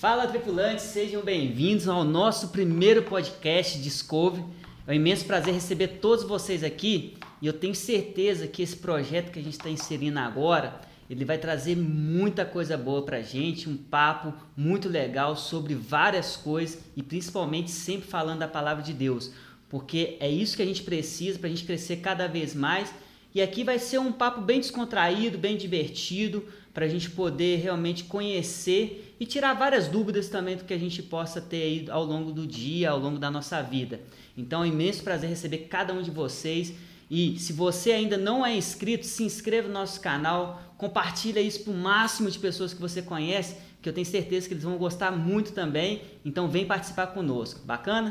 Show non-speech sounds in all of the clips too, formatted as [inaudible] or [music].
Fala tripulantes, sejam bem-vindos ao nosso primeiro podcast Discovery. É um imenso prazer receber todos vocês aqui e eu tenho certeza que esse projeto que a gente está inserindo agora ele vai trazer muita coisa boa para gente, um papo muito legal sobre várias coisas e principalmente sempre falando da palavra de Deus, porque é isso que a gente precisa para a gente crescer cada vez mais. E aqui vai ser um papo bem descontraído, bem divertido, para a gente poder realmente conhecer e tirar várias dúvidas também do que a gente possa ter aí ao longo do dia, ao longo da nossa vida. Então é um imenso prazer receber cada um de vocês. E se você ainda não é inscrito, se inscreva no nosso canal, compartilha isso para o máximo de pessoas que você conhece, que eu tenho certeza que eles vão gostar muito também. Então vem participar conosco. Bacana?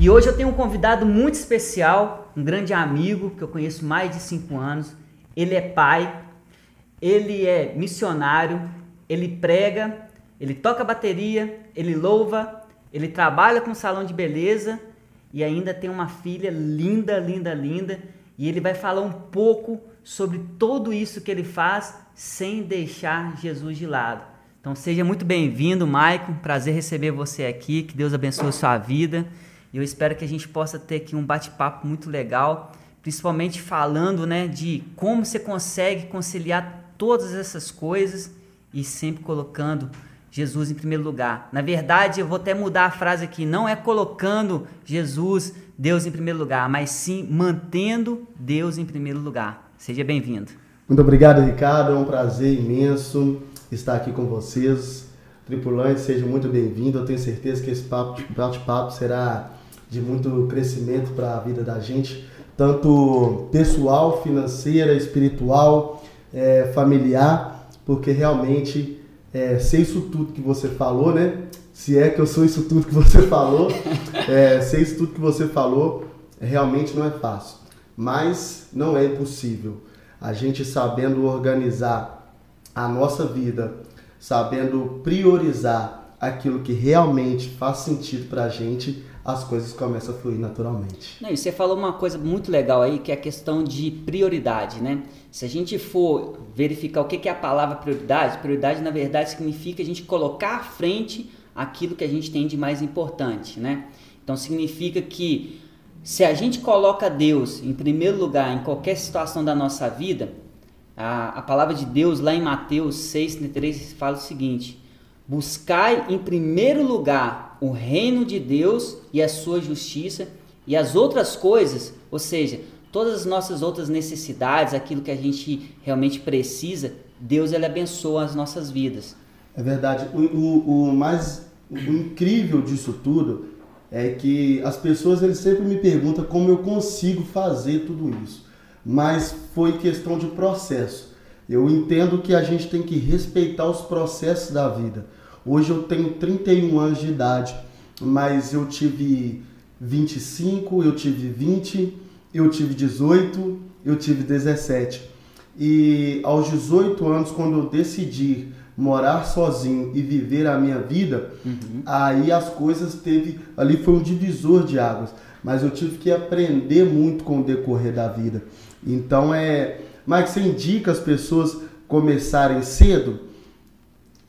E hoje eu tenho um convidado muito especial, um grande amigo que eu conheço mais de cinco anos. Ele é pai, ele é missionário, ele prega, ele toca bateria, ele louva, ele trabalha com salão de beleza e ainda tem uma filha linda, linda, linda. E ele vai falar um pouco sobre tudo isso que ele faz sem deixar Jesus de lado. Então seja muito bem-vindo, Maicon. Prazer receber você aqui. Que Deus abençoe a sua vida. E eu espero que a gente possa ter aqui um bate-papo muito legal, principalmente falando né, de como você consegue conciliar todas essas coisas e sempre colocando Jesus em primeiro lugar. Na verdade, eu vou até mudar a frase aqui: não é colocando Jesus, Deus em primeiro lugar, mas sim mantendo Deus em primeiro lugar. Seja bem-vindo. Muito obrigado, Ricardo. É um prazer imenso estar aqui com vocês. Tripulantes, sejam muito bem-vindos. Eu tenho certeza que esse bate-papo será de muito crescimento para a vida da gente, tanto pessoal, financeira, espiritual, é, familiar, porque realmente é, ser isso tudo que você falou, né? Se é que eu sou isso tudo que você [laughs] falou, é, ser isso tudo que você falou, realmente não é fácil. Mas não é impossível. A gente sabendo organizar a nossa vida, sabendo priorizar aquilo que realmente faz sentido para a gente, as coisas começam a fluir naturalmente. Não, e você falou uma coisa muito legal aí, que é a questão de prioridade, né? Se a gente for verificar o que é a palavra prioridade, prioridade na verdade significa a gente colocar à frente aquilo que a gente tem de mais importante, né? Então significa que se a gente coloca Deus em primeiro lugar em qualquer situação da nossa vida, a, a palavra de Deus lá em Mateus 6,3 fala o seguinte: Buscai em primeiro lugar o reino de Deus e a sua justiça, e as outras coisas, ou seja, todas as nossas outras necessidades, aquilo que a gente realmente precisa, Deus ele abençoa as nossas vidas. É verdade. O, o, o mais o incrível disso tudo é que as pessoas eles sempre me perguntam como eu consigo fazer tudo isso. Mas foi questão de processo. Eu entendo que a gente tem que respeitar os processos da vida. Hoje eu tenho 31 anos de idade, mas eu tive 25, eu tive 20, eu tive 18, eu tive 17. E aos 18 anos, quando eu decidi morar sozinho e viver a minha vida, uhum. aí as coisas teve, ali foi um divisor de águas, mas eu tive que aprender muito com o decorrer da vida. Então é, mas você indica as pessoas começarem cedo?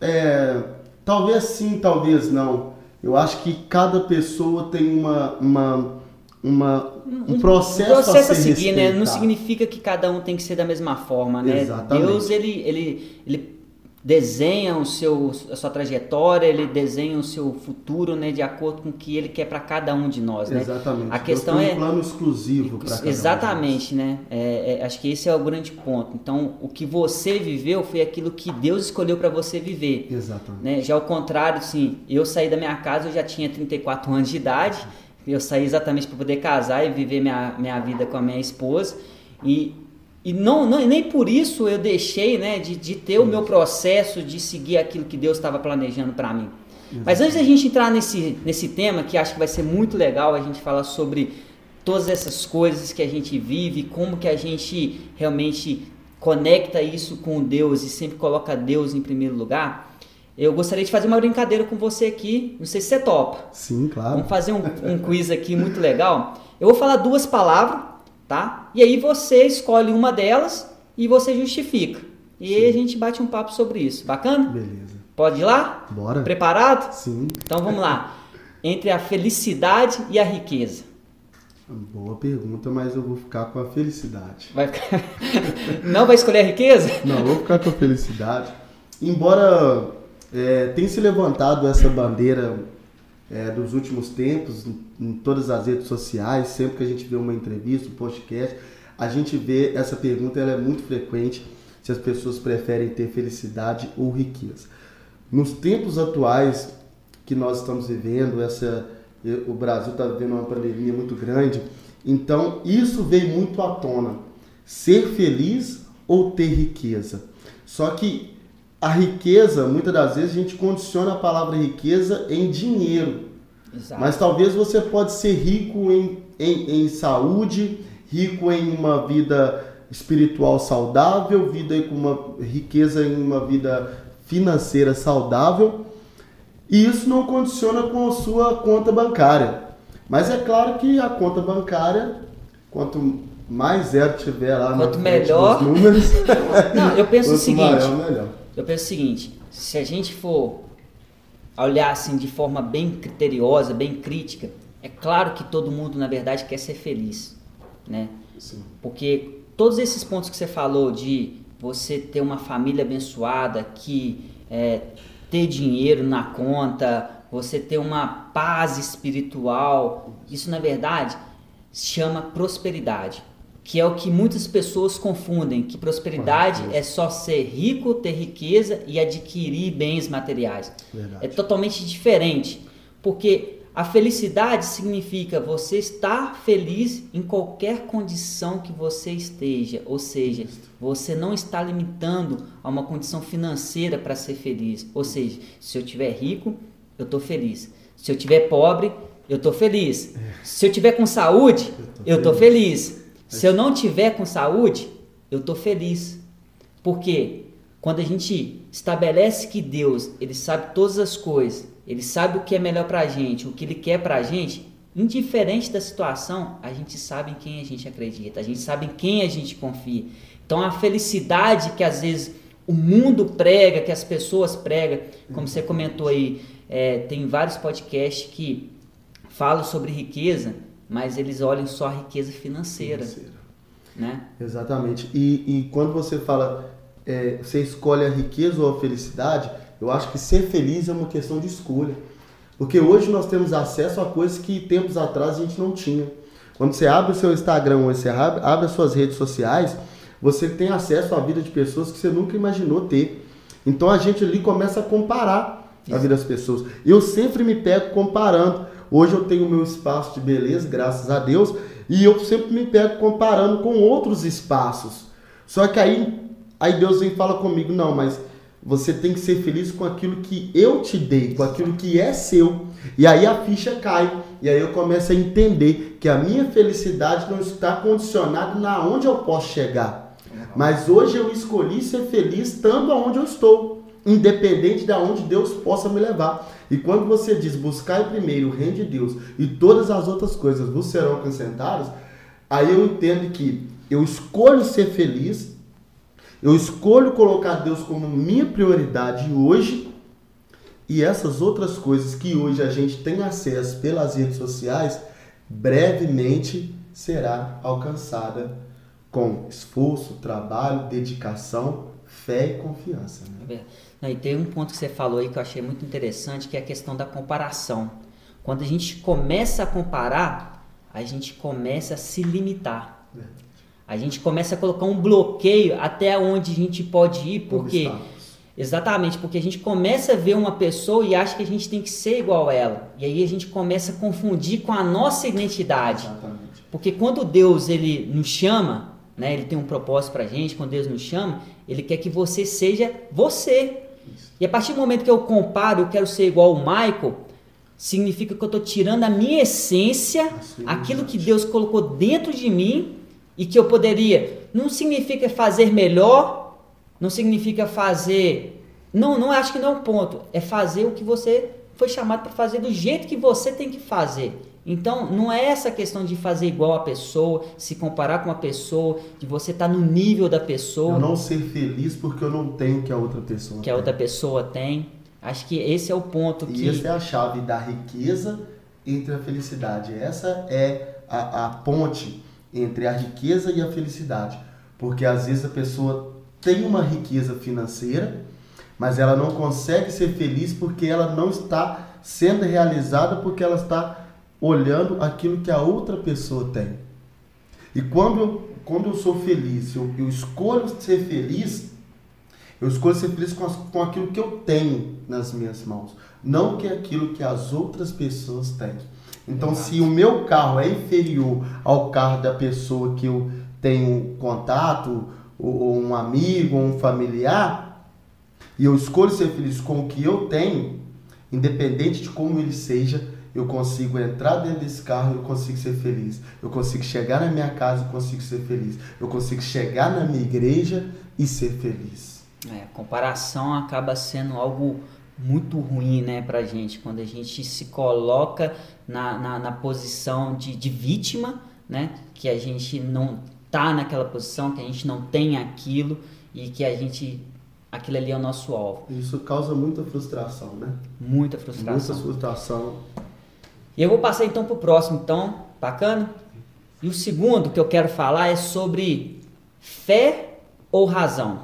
É, Talvez sim, talvez não. Eu acho que cada pessoa tem uma, uma, uma um processo, um processo a, a seguir, né? Não significa que cada um tem que ser da mesma forma, né? Exatamente. Deus ele, ele, ele desenha o seu, a sua trajetória, ele desenha o seu futuro, né, de acordo com o que ele quer para cada um de nós, né? Exatamente. A questão um é um plano exclusivo para cada Exatamente, um né? É, é, acho que esse é o grande ponto. Então, o que você viveu foi aquilo que Deus escolheu para você viver. Exatamente. Né? Já ao contrário, sim, eu saí da minha casa, eu já tinha 34 anos de idade. Eu saí exatamente para poder casar e viver minha, minha vida com a minha esposa. E e não, não, nem por isso eu deixei né, de, de ter o meu processo de seguir aquilo que Deus estava planejando para mim. Mas antes da gente entrar nesse, nesse tema, que acho que vai ser muito legal a gente falar sobre todas essas coisas que a gente vive, como que a gente realmente conecta isso com Deus e sempre coloca Deus em primeiro lugar, eu gostaria de fazer uma brincadeira com você aqui. Não sei se você topa. Sim, claro. Vamos fazer um, um quiz aqui muito legal. Eu vou falar duas palavras tá? E aí você escolhe uma delas e você justifica. E aí a gente bate um papo sobre isso. Bacana? Beleza. Pode ir lá? Bora. Preparado? Sim. Então vamos lá. Entre a felicidade e a riqueza. Boa pergunta, mas eu vou ficar com a felicidade. Vai ficar... [laughs] Não vai escolher a riqueza? Não, vou ficar com a felicidade. Embora é, tenha se levantado essa bandeira é, dos últimos tempos, em, todas as redes sociais, sempre que a gente vê uma entrevista, um podcast, a gente vê essa pergunta, ela é muito frequente, se as pessoas preferem ter felicidade ou riqueza. Nos tempos atuais que nós estamos vivendo, essa o Brasil está vivendo uma pandemia muito grande. Então, isso veio muito à tona. Ser feliz ou ter riqueza. Só que a riqueza, muitas das vezes, a gente condiciona a palavra riqueza em dinheiro. Exato. Mas talvez você pode ser rico em, em, em saúde, rico em uma vida espiritual saudável, vida com uma riqueza em uma vida financeira saudável e isso não condiciona com a sua conta bancária. Mas é claro que a conta bancária, quanto mais zero tiver lá quanto melhor números, [laughs] não, eu penso o seguinte, maior, eu penso o seguinte, se a gente for olhar assim de forma bem criteriosa, bem crítica, é claro que todo mundo na verdade quer ser feliz, né? Sim. Porque todos esses pontos que você falou de você ter uma família abençoada que é, ter dinheiro na conta, você ter uma paz espiritual. Isso, na verdade, se chama prosperidade, que é o que muitas pessoas confundem, que prosperidade é só ser rico, ter riqueza e adquirir bens materiais. Verdade. É totalmente diferente, porque a felicidade significa você estar feliz em qualquer condição que você esteja, ou seja, você não está limitando a uma condição financeira para ser feliz. Ou seja, se eu tiver rico, eu estou feliz. Se eu tiver pobre, eu estou feliz. Se eu tiver com saúde, eu estou feliz. Se eu não tiver com saúde, eu estou feliz. Por quê? Quando a gente estabelece que Deus, ele sabe todas as coisas, ele sabe o que é melhor para a gente, o que ele quer para a gente, indiferente da situação, a gente sabe em quem a gente acredita, a gente sabe em quem a gente confia. Então a felicidade que às vezes o mundo prega, que as pessoas pregam, como você comentou aí, é, tem vários podcasts que falam sobre riqueza, mas eles olham só a riqueza financeira. financeira. Né? Exatamente. E, e quando você fala é, você escolhe a riqueza ou a felicidade, eu acho que ser feliz é uma questão de escolha. Porque hoje nós temos acesso a coisas que tempos atrás a gente não tinha. Quando você abre o seu Instagram ou você abre, abre as suas redes sociais, você tem acesso à vida de pessoas que você nunca imaginou ter. Então a gente ali começa a comparar Isso. a vida das pessoas. Eu sempre me pego comparando. Hoje eu tenho o meu espaço de beleza, graças a Deus, e eu sempre me pego comparando com outros espaços. Só que aí Aí Deus vem e fala comigo, não, mas você tem que ser feliz com aquilo que eu te dei, com aquilo que é seu. E aí a ficha cai. E aí eu começo a entender que a minha felicidade não está condicionada na onde eu posso chegar. Mas hoje eu escolhi ser feliz estando onde eu estou, independente de onde Deus possa me levar. E quando você diz buscar primeiro o reino de Deus e todas as outras coisas vos serão acrescentadas, aí eu entendo que eu escolho ser feliz eu escolho colocar Deus como minha prioridade hoje e essas outras coisas que hoje a gente tem acesso pelas redes sociais, brevemente será alcançada com esforço, trabalho, dedicação, fé e confiança. Né? É e tem um ponto que você falou aí que eu achei muito interessante, que é a questão da comparação. Quando a gente começa a comparar, a gente começa a se limitar. É. A gente começa a colocar um bloqueio até onde a gente pode ir, porque exatamente, porque a gente começa a ver uma pessoa e acha que a gente tem que ser igual a ela. E aí a gente começa a confundir com a nossa identidade. Exatamente. Porque quando Deus ele nos chama, né, ele tem um propósito pra gente, quando Deus nos chama, ele quer que você seja você. Isso. E a partir do momento que eu comparo, eu quero ser igual o Michael, significa que eu estou tirando a minha essência, aquilo que Deus colocou dentro de mim e que eu poderia. Não significa fazer melhor, não significa fazer. Não, não acho que não é um ponto. É fazer o que você foi chamado para fazer do jeito que você tem que fazer. Então, não é essa questão de fazer igual a pessoa, se comparar com a pessoa, de você estar tá no nível da pessoa. Eu não ser feliz porque eu não tenho que a outra pessoa que tem. a outra pessoa tem. Acho que esse é o ponto e que. essa é a chave da riqueza entre a felicidade. Essa é a, a ponte entre a riqueza e a felicidade. Porque às vezes a pessoa tem uma riqueza financeira, mas ela não consegue ser feliz porque ela não está sendo realizada porque ela está olhando aquilo que a outra pessoa tem. E quando eu, quando eu sou feliz, eu, eu escolho ser feliz, eu escolho ser feliz com, as, com aquilo que eu tenho nas minhas mãos, não que aquilo que as outras pessoas têm. Então, Exato. se o meu carro é inferior ao carro da pessoa que eu tenho contato, ou, ou um amigo, ou um familiar, e eu escolho ser feliz com o que eu tenho, independente de como ele seja, eu consigo entrar dentro desse carro e eu consigo ser feliz. Eu consigo chegar na minha casa e consigo ser feliz. Eu consigo chegar na minha igreja e ser feliz. É, comparação acaba sendo algo muito ruim né, pra gente, quando a gente se coloca na, na, na posição de, de vítima, né, que a gente não tá naquela posição, que a gente não tem aquilo e que a gente aquilo ali é o nosso alvo. Isso causa muita frustração, né? Muita frustração. Muita frustração. E eu vou passar então para o próximo, então, bacana? E o segundo que eu quero falar é sobre fé ou razão?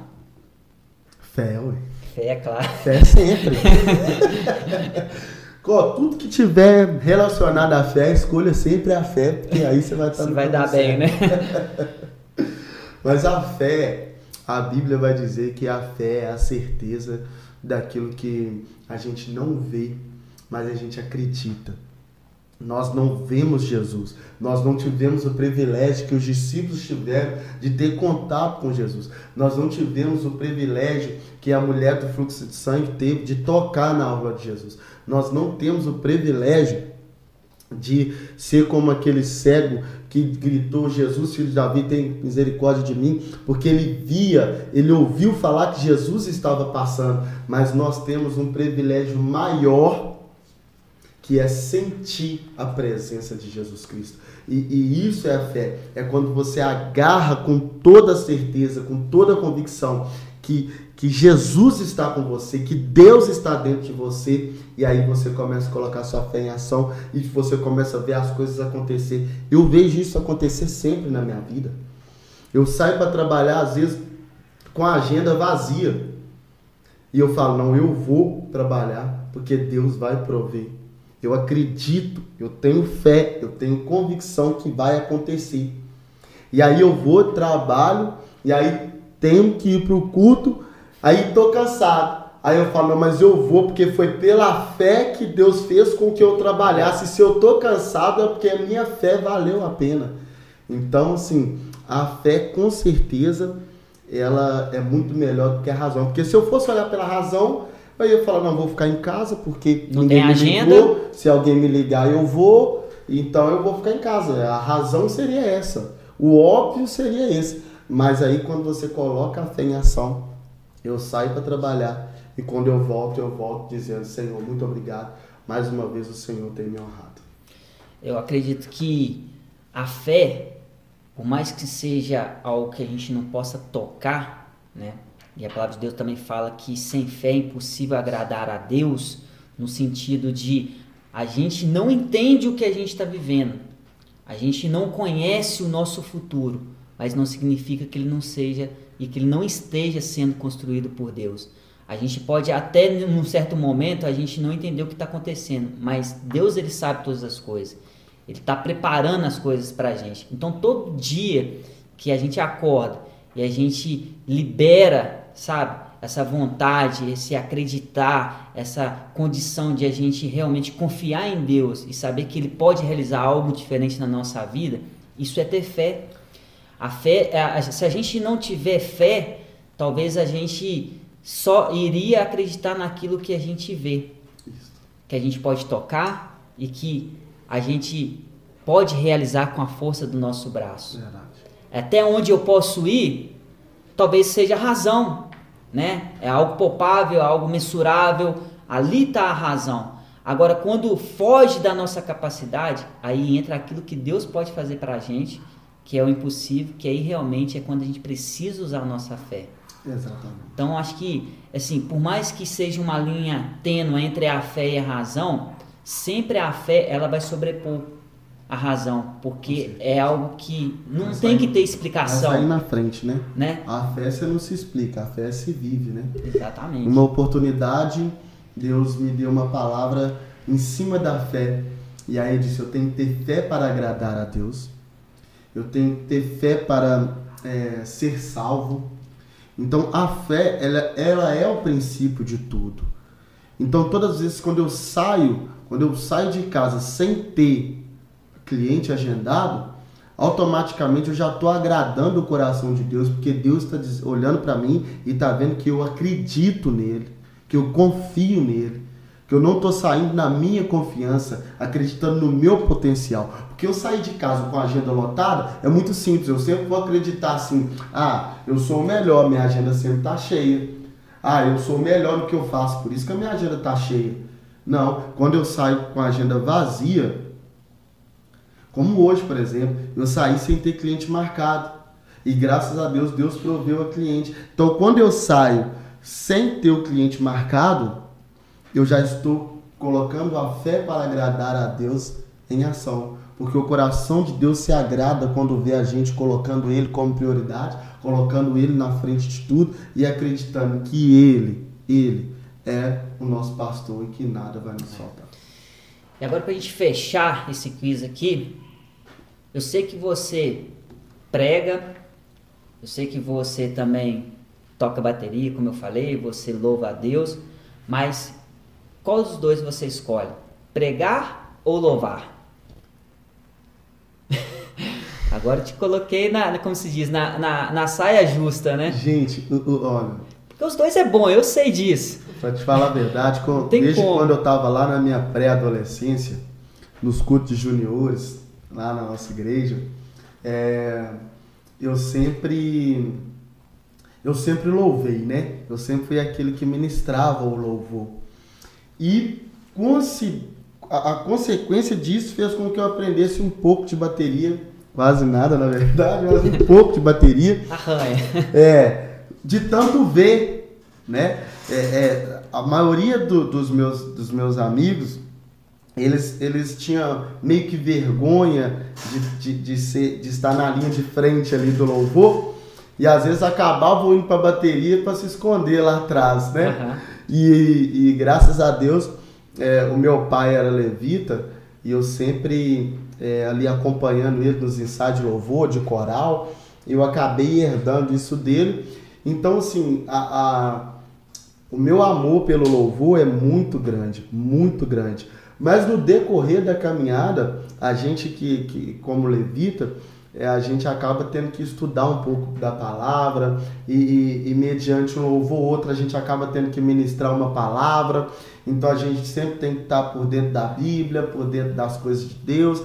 Fé, ué. Fé, é claro. Fé sempre. [laughs] tudo que tiver relacionado à fé, escolha sempre a fé, porque aí você vai estar Você vai dar bem, né? [laughs] Mas a fé, a Bíblia vai dizer que a fé é a certeza daquilo que a gente não vê, mas a gente acredita. Nós não vemos Jesus, nós não tivemos o privilégio que os discípulos tiveram de ter contato com Jesus, nós não tivemos o privilégio que a mulher do fluxo de sangue teve de tocar na aula de Jesus, nós não temos o privilégio de ser como aquele cego que gritou: Jesus, filho de Davi, tem misericórdia de mim, porque ele via, ele ouviu falar que Jesus estava passando, mas nós temos um privilégio maior que é sentir a presença de Jesus Cristo. E, e, isso é a fé. É quando você agarra com toda certeza, com toda convicção que, que Jesus está com você, que Deus está dentro de você, e aí você começa a colocar sua fé em ação e você começa a ver as coisas acontecer. Eu vejo isso acontecer sempre na minha vida. Eu saio para trabalhar, às vezes, com a agenda vazia. E eu falo, não, eu vou trabalhar, porque Deus vai prover. Eu acredito, eu tenho fé, eu tenho convicção que vai acontecer. E aí eu vou, trabalho, e aí tenho que ir para o culto, aí estou cansado. Aí eu falo, mas eu vou porque foi pela fé que Deus fez com que eu trabalhasse. Se eu estou cansado é porque a minha fé valeu a pena. Então, assim, a fé com certeza ela é muito melhor do que a razão. Porque se eu fosse olhar pela razão, Aí eu falo, não, vou ficar em casa porque não tem agenda. Ligou. Se alguém me ligar, eu vou. Então eu vou ficar em casa. A razão seria essa. O óbvio seria esse. Mas aí quando você coloca a fé em ação, eu saio para trabalhar e quando eu volto, eu volto dizendo, Senhor, muito obrigado. Mais uma vez o Senhor tem me honrado. Eu acredito que a fé, por mais que seja algo que a gente não possa tocar, né? E a palavra de Deus também fala que sem fé é impossível agradar a Deus, no sentido de a gente não entende o que a gente está vivendo, a gente não conhece o nosso futuro, mas não significa que ele não seja e que ele não esteja sendo construído por Deus. A gente pode até num certo momento a gente não entender o que está acontecendo, mas Deus ele sabe todas as coisas. Ele está preparando as coisas para a gente. Então todo dia que a gente acorda e a gente libera sabe? Essa vontade, esse acreditar, essa condição de a gente realmente confiar em Deus e saber que Ele pode realizar algo diferente na nossa vida, isso é ter fé. A fé, se a gente não tiver fé, talvez a gente só iria acreditar naquilo que a gente vê, que a gente pode tocar e que a gente pode realizar com a força do nosso braço. Verdade. Até onde eu posso ir, talvez seja a razão, né? É algo palpável, algo mensurável. Ali está a razão. Agora, quando foge da nossa capacidade, aí entra aquilo que Deus pode fazer para a gente, que é o impossível, que aí realmente é quando a gente precisa usar a nossa fé. Exatamente. Então, acho que, assim, por mais que seja uma linha tênue entre a fé e a razão, sempre a fé ela vai sobrepor a razão, porque é algo que não Mas tem que ter explicação, Mas aí na frente, né? né? A fé você não se explica, a fé se vive, né? Exatamente. Uma oportunidade, Deus me deu uma palavra em cima da fé. E aí disse: Eu tenho que ter fé para agradar a Deus. Eu tenho que ter fé para é, ser salvo. Então a fé, ela, ela é o princípio de tudo. Então todas as vezes quando eu saio, quando eu saio de casa sem ter cliente agendado, automaticamente eu já estou agradando o coração de Deus, porque Deus está olhando para mim e está vendo que eu acredito nele, que eu confio nele, que eu não estou saindo na minha confiança, acreditando no meu potencial. Porque eu sair de casa com a agenda lotada é muito simples, eu sempre vou acreditar assim, ah, eu sou o melhor, minha agenda sempre está cheia. Ah, eu sou o melhor no que eu faço, por isso que a minha agenda está cheia. Não, quando eu saio com a agenda vazia, como hoje, por exemplo, eu saí sem ter cliente marcado. E graças a Deus, Deus proveu a cliente. Então, quando eu saio sem ter o cliente marcado, eu já estou colocando a fé para agradar a Deus em ação. Porque o coração de Deus se agrada quando vê a gente colocando Ele como prioridade, colocando Ele na frente de tudo e acreditando que Ele, Ele é o nosso pastor e que nada vai nos faltar. E agora para a gente fechar esse quiz aqui, eu sei que você prega, eu sei que você também toca bateria, como eu falei, você louva a Deus, mas qual dos dois você escolhe? Pregar ou louvar? [laughs] Agora eu te coloquei na, como se diz, na, na, na saia justa, né? Gente, olha, Porque os dois é bom, eu sei disso. Pra te falar a verdade, desde como. quando eu tava lá na minha pré-adolescência, nos cultos de juniores, lá na nossa igreja, é, eu sempre eu sempre louvei, né? Eu sempre fui aquele que ministrava o louvor. E a, a consequência disso fez com que eu aprendesse um pouco de bateria, quase nada na verdade, mas um [laughs] pouco de bateria. Arranha. É, de tanto ver, né? É, é, a maioria do- dos, meus, dos meus amigos, eles, eles tinham meio que vergonha de, de, de, ser, de estar na linha de frente ali do louvor e às vezes acabavam indo para a bateria para se esconder lá atrás, né? Aham. E, e graças a Deus, é, o meu pai era levita e eu sempre é, ali acompanhando ele nos ensaios de louvor, de coral, eu acabei herdando isso dele. Então, assim, a, a- o meu amor pelo louvor é muito grande, muito grande. Mas no decorrer da caminhada, a gente que, que como levita, é, a gente acaba tendo que estudar um pouco da palavra e, e, e mediante um ou outro a gente acaba tendo que ministrar uma palavra. Então a gente sempre tem que estar por dentro da Bíblia, por dentro das coisas de Deus.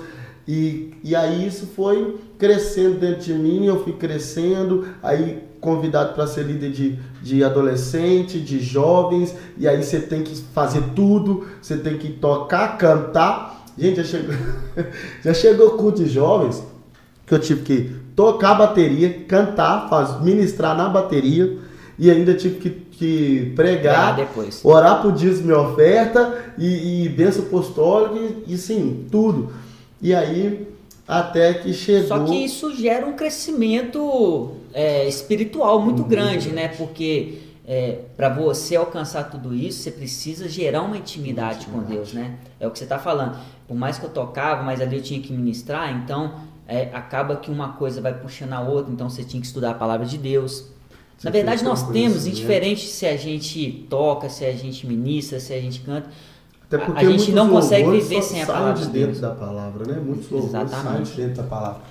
E, e aí isso foi crescendo dentro de mim, eu fui crescendo, aí convidado para ser líder de, de adolescente, de jovens, e aí você tem que fazer tudo, você tem que tocar, cantar. Gente, já chegou, [laughs] já chegou culto de jovens que eu tive que tocar bateria, cantar, faz, ministrar na bateria e ainda tive que, que pregar, Ah, depois. orar por dízimo e oferta e, e bênção apostólica e, e sim, tudo. E aí até que chegou... Só que isso gera um crescimento é, espiritual muito Muito grande, né? Porque para você alcançar tudo isso, você precisa gerar uma intimidade com Intimidade. Deus, né? É o que você está falando. Por mais que eu tocava, mas ali eu tinha que ministrar, então é, acaba que uma coisa vai puxando a outra, então você tinha que estudar a palavra de Deus. Você Na verdade, nós temos, indiferente se a gente toca, se a gente ministra, se a gente canta, A- a gente não consegue viver sem a saem palavra de de dentro Deus. da palavra, né? Muitos louvores saem Exatamente. de dentro da palavra.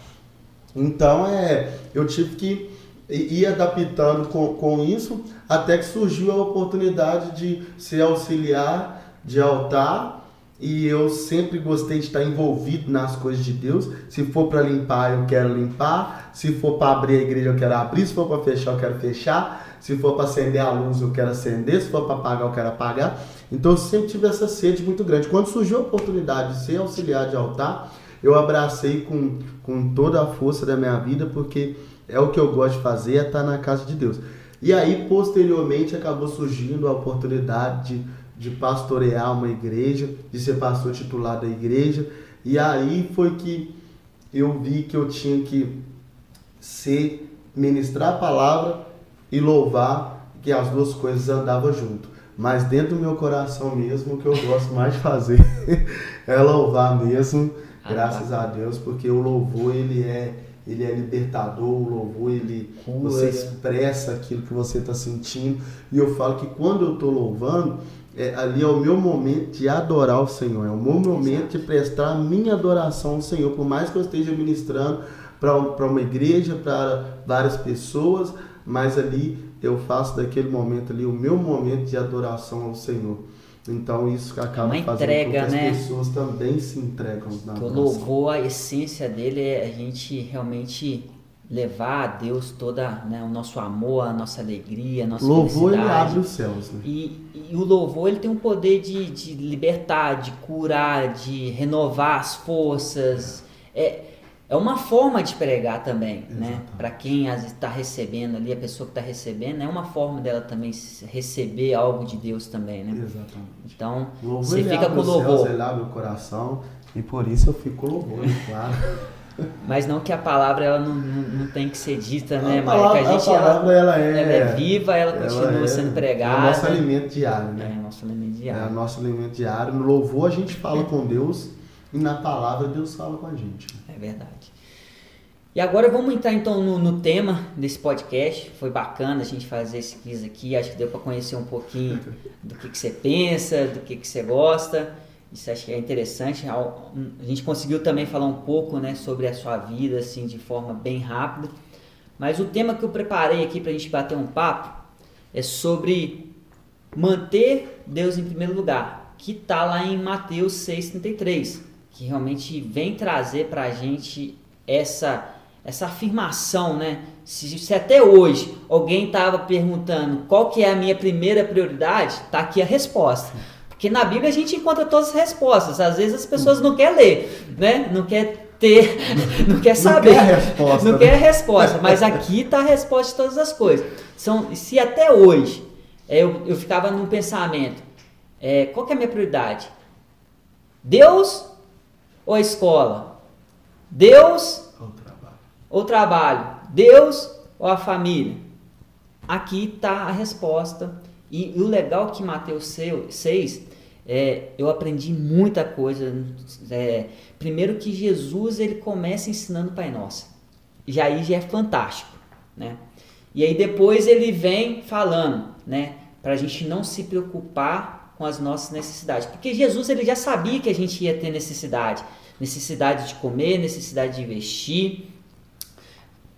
Então, é, eu tive que ir adaptando com, com isso, até que surgiu a oportunidade de ser auxiliar de altar e eu sempre gostei de estar envolvido nas coisas de Deus. Se for para limpar, eu quero limpar. Se for para abrir a igreja, eu quero abrir. Se for para fechar, eu quero fechar. Se for para acender a luz, eu quero acender. Se for para apagar, eu quero apagar. Então eu sempre tive essa sede muito grande. Quando surgiu a oportunidade de ser auxiliar de altar, eu abracei com, com toda a força da minha vida, porque é o que eu gosto de fazer, é estar na casa de Deus. E aí, posteriormente, acabou surgindo a oportunidade de de pastorear uma igreja, de ser pastor titular da igreja. E aí foi que eu vi que eu tinha que ser ministrar a palavra e louvar, que as duas coisas andavam junto. Mas dentro do meu coração mesmo, o que eu gosto mais de fazer [laughs] é louvar mesmo, ah, graças tá. a Deus, porque o louvor ele é ele é libertador, o louvor ele você expressa aquilo que você está sentindo. E eu falo que quando eu estou louvando, é, ali é o meu momento de adorar o Senhor, é o meu momento de prestar minha adoração ao Senhor, por mais que eu esteja ministrando para uma igreja, para várias pessoas, mas ali eu faço daquele momento ali o meu momento de adoração ao Senhor. Então isso acaba uma fazendo entrega, com que as né? pessoas também se entregam na O louvor, a essência dele é a gente realmente levar a Deus toda né, o nosso amor, a nossa alegria, a nossa louvor felicidade. ele abre os céus, né? E, e o louvor ele tem um poder de, de libertar, de curar, de renovar as forças. É, é uma forma de pregar também, né? Exatamente. né? Para quem está recebendo ali, a pessoa que está recebendo, é uma forma dela também receber algo de Deus também, né? Exatamente. Então, você fica com louvor. Céus, ele abre o coração e por isso eu fico louvor, claro. [laughs] Mas não que a palavra ela não, não, não tem que ser dita, né, Maria? Que a gente, a palavra, ela, ela, é, ela é viva, ela, ela continua é, sendo pregada. É o nosso alimento diário, né? É o nosso alimento diário. É o nosso alimento diário. No louvor a gente fala com Deus e na palavra Deus fala com a gente. Verdade. E agora vamos entrar então no, no, tema desse podcast. Foi bacana a gente fazer esse quiz aqui. Acho que deu para conhecer um pouquinho [laughs] do que, que você pensa, do que, que você gosta. Isso acho que é interessante. A gente conseguiu também falar um pouco né, sobre a sua vida, assim, de forma bem rápida. Mas o tema que eu preparei aqui para a gente bater um papo é sobre manter Deus em primeiro lugar, que está lá em Mateus 6,33, que realmente vem trazer para a gente essa, essa afirmação, né? Se, se até hoje alguém estava perguntando qual que é a minha primeira prioridade, está aqui a resposta. Porque na Bíblia a gente encontra todas as respostas. Às vezes as pessoas não querem ler, né? Não quer ter, [laughs] não quer saber. Não quer a resposta. Não né? quer a resposta. Mas aqui está a resposta de todas as coisas. São, se até hoje é, eu, eu ficava num pensamento, é, qual que é a minha prioridade? Deus ou a escola? Deus ou trabalho? Ou trabalho? Deus ou a família? Aqui está a resposta. E, e, o legal que Mateus 6 é, eu aprendi muita coisa. É, primeiro que Jesus ele começa ensinando Pai Nosso. Já aí já é fantástico, né? E aí depois ele vem falando, né? Para a gente não se preocupar com as nossas necessidades. Porque Jesus ele já sabia que a gente ia ter necessidade. Necessidade de comer, necessidade de investir,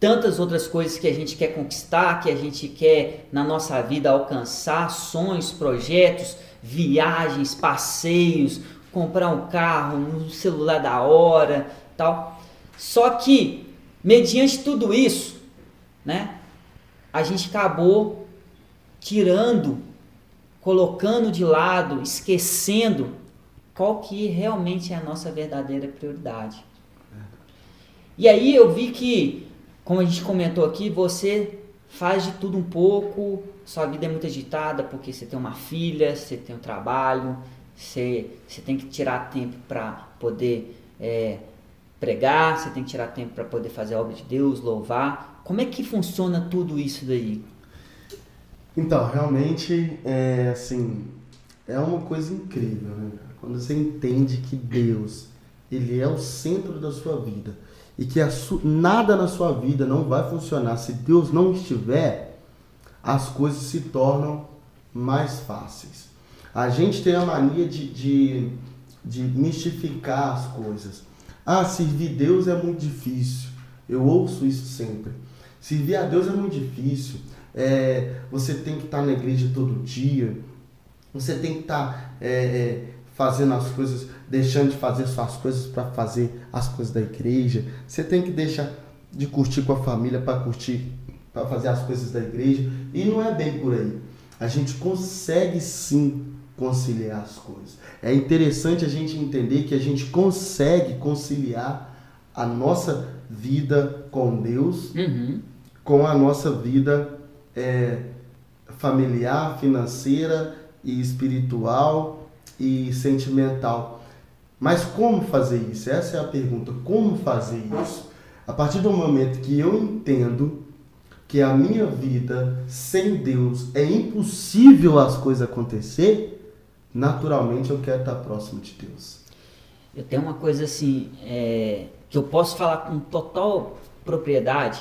tantas outras coisas que a gente quer conquistar, que a gente quer na nossa vida alcançar, sonhos, projetos, viagens, passeios, comprar um carro, um celular da hora, tal. Só que mediante tudo isso, né, a gente acabou tirando, colocando de lado, esquecendo qual que realmente é a nossa verdadeira prioridade. E aí eu vi que como a gente comentou aqui, você faz de tudo um pouco, sua vida é muito agitada porque você tem uma filha, você tem um trabalho, você, você tem que tirar tempo para poder é, pregar, você tem que tirar tempo para poder fazer a obra de Deus, louvar. Como é que funciona tudo isso daí? Então, realmente, é assim, é uma coisa incrível, né? Quando você entende que Deus, Ele é o centro da sua vida e que nada na sua vida não vai funcionar se Deus não estiver, as coisas se tornam mais fáceis. A gente tem a mania de, de, de mistificar as coisas. Ah, servir Deus é muito difícil. Eu ouço isso sempre. Servir a Deus é muito difícil. É, você tem que estar na igreja todo dia. Você tem que estar é, é, fazendo as coisas, deixando de fazer suas coisas para fazer as coisas da igreja. Você tem que deixar de curtir com a família para curtir, para fazer as coisas da igreja. E não é bem por aí. A gente consegue sim conciliar as coisas. É interessante a gente entender que a gente consegue conciliar a nossa vida com Deus Uhum. com a nossa vida é, familiar, financeira e espiritual e sentimental. Mas como fazer isso? Essa é a pergunta. Como fazer isso? A partir do momento que eu entendo que a minha vida sem Deus é impossível as coisas acontecer, naturalmente eu quero estar próximo de Deus. Eu tenho uma coisa assim, é, que eu posso falar com total propriedade,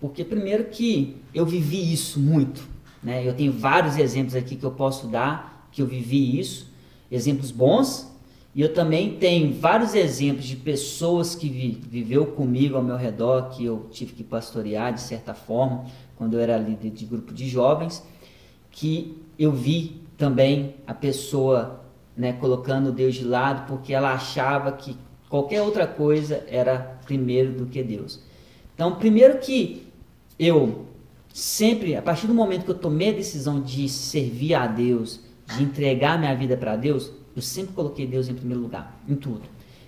porque primeiro que eu vivi isso muito, né? Eu tenho vários exemplos aqui que eu posso dar que eu vivi isso, exemplos bons, e eu também tenho vários exemplos de pessoas que vi, viveu comigo ao meu redor, que eu tive que pastorear de certa forma, quando eu era líder de grupo de jovens, que eu vi também a pessoa né, colocando Deus de lado porque ela achava que qualquer outra coisa era primeiro do que Deus. Então, primeiro que eu sempre, a partir do momento que eu tomei a decisão de servir a Deus, de entregar minha vida para Deus, eu sempre coloquei Deus em primeiro lugar, em tudo.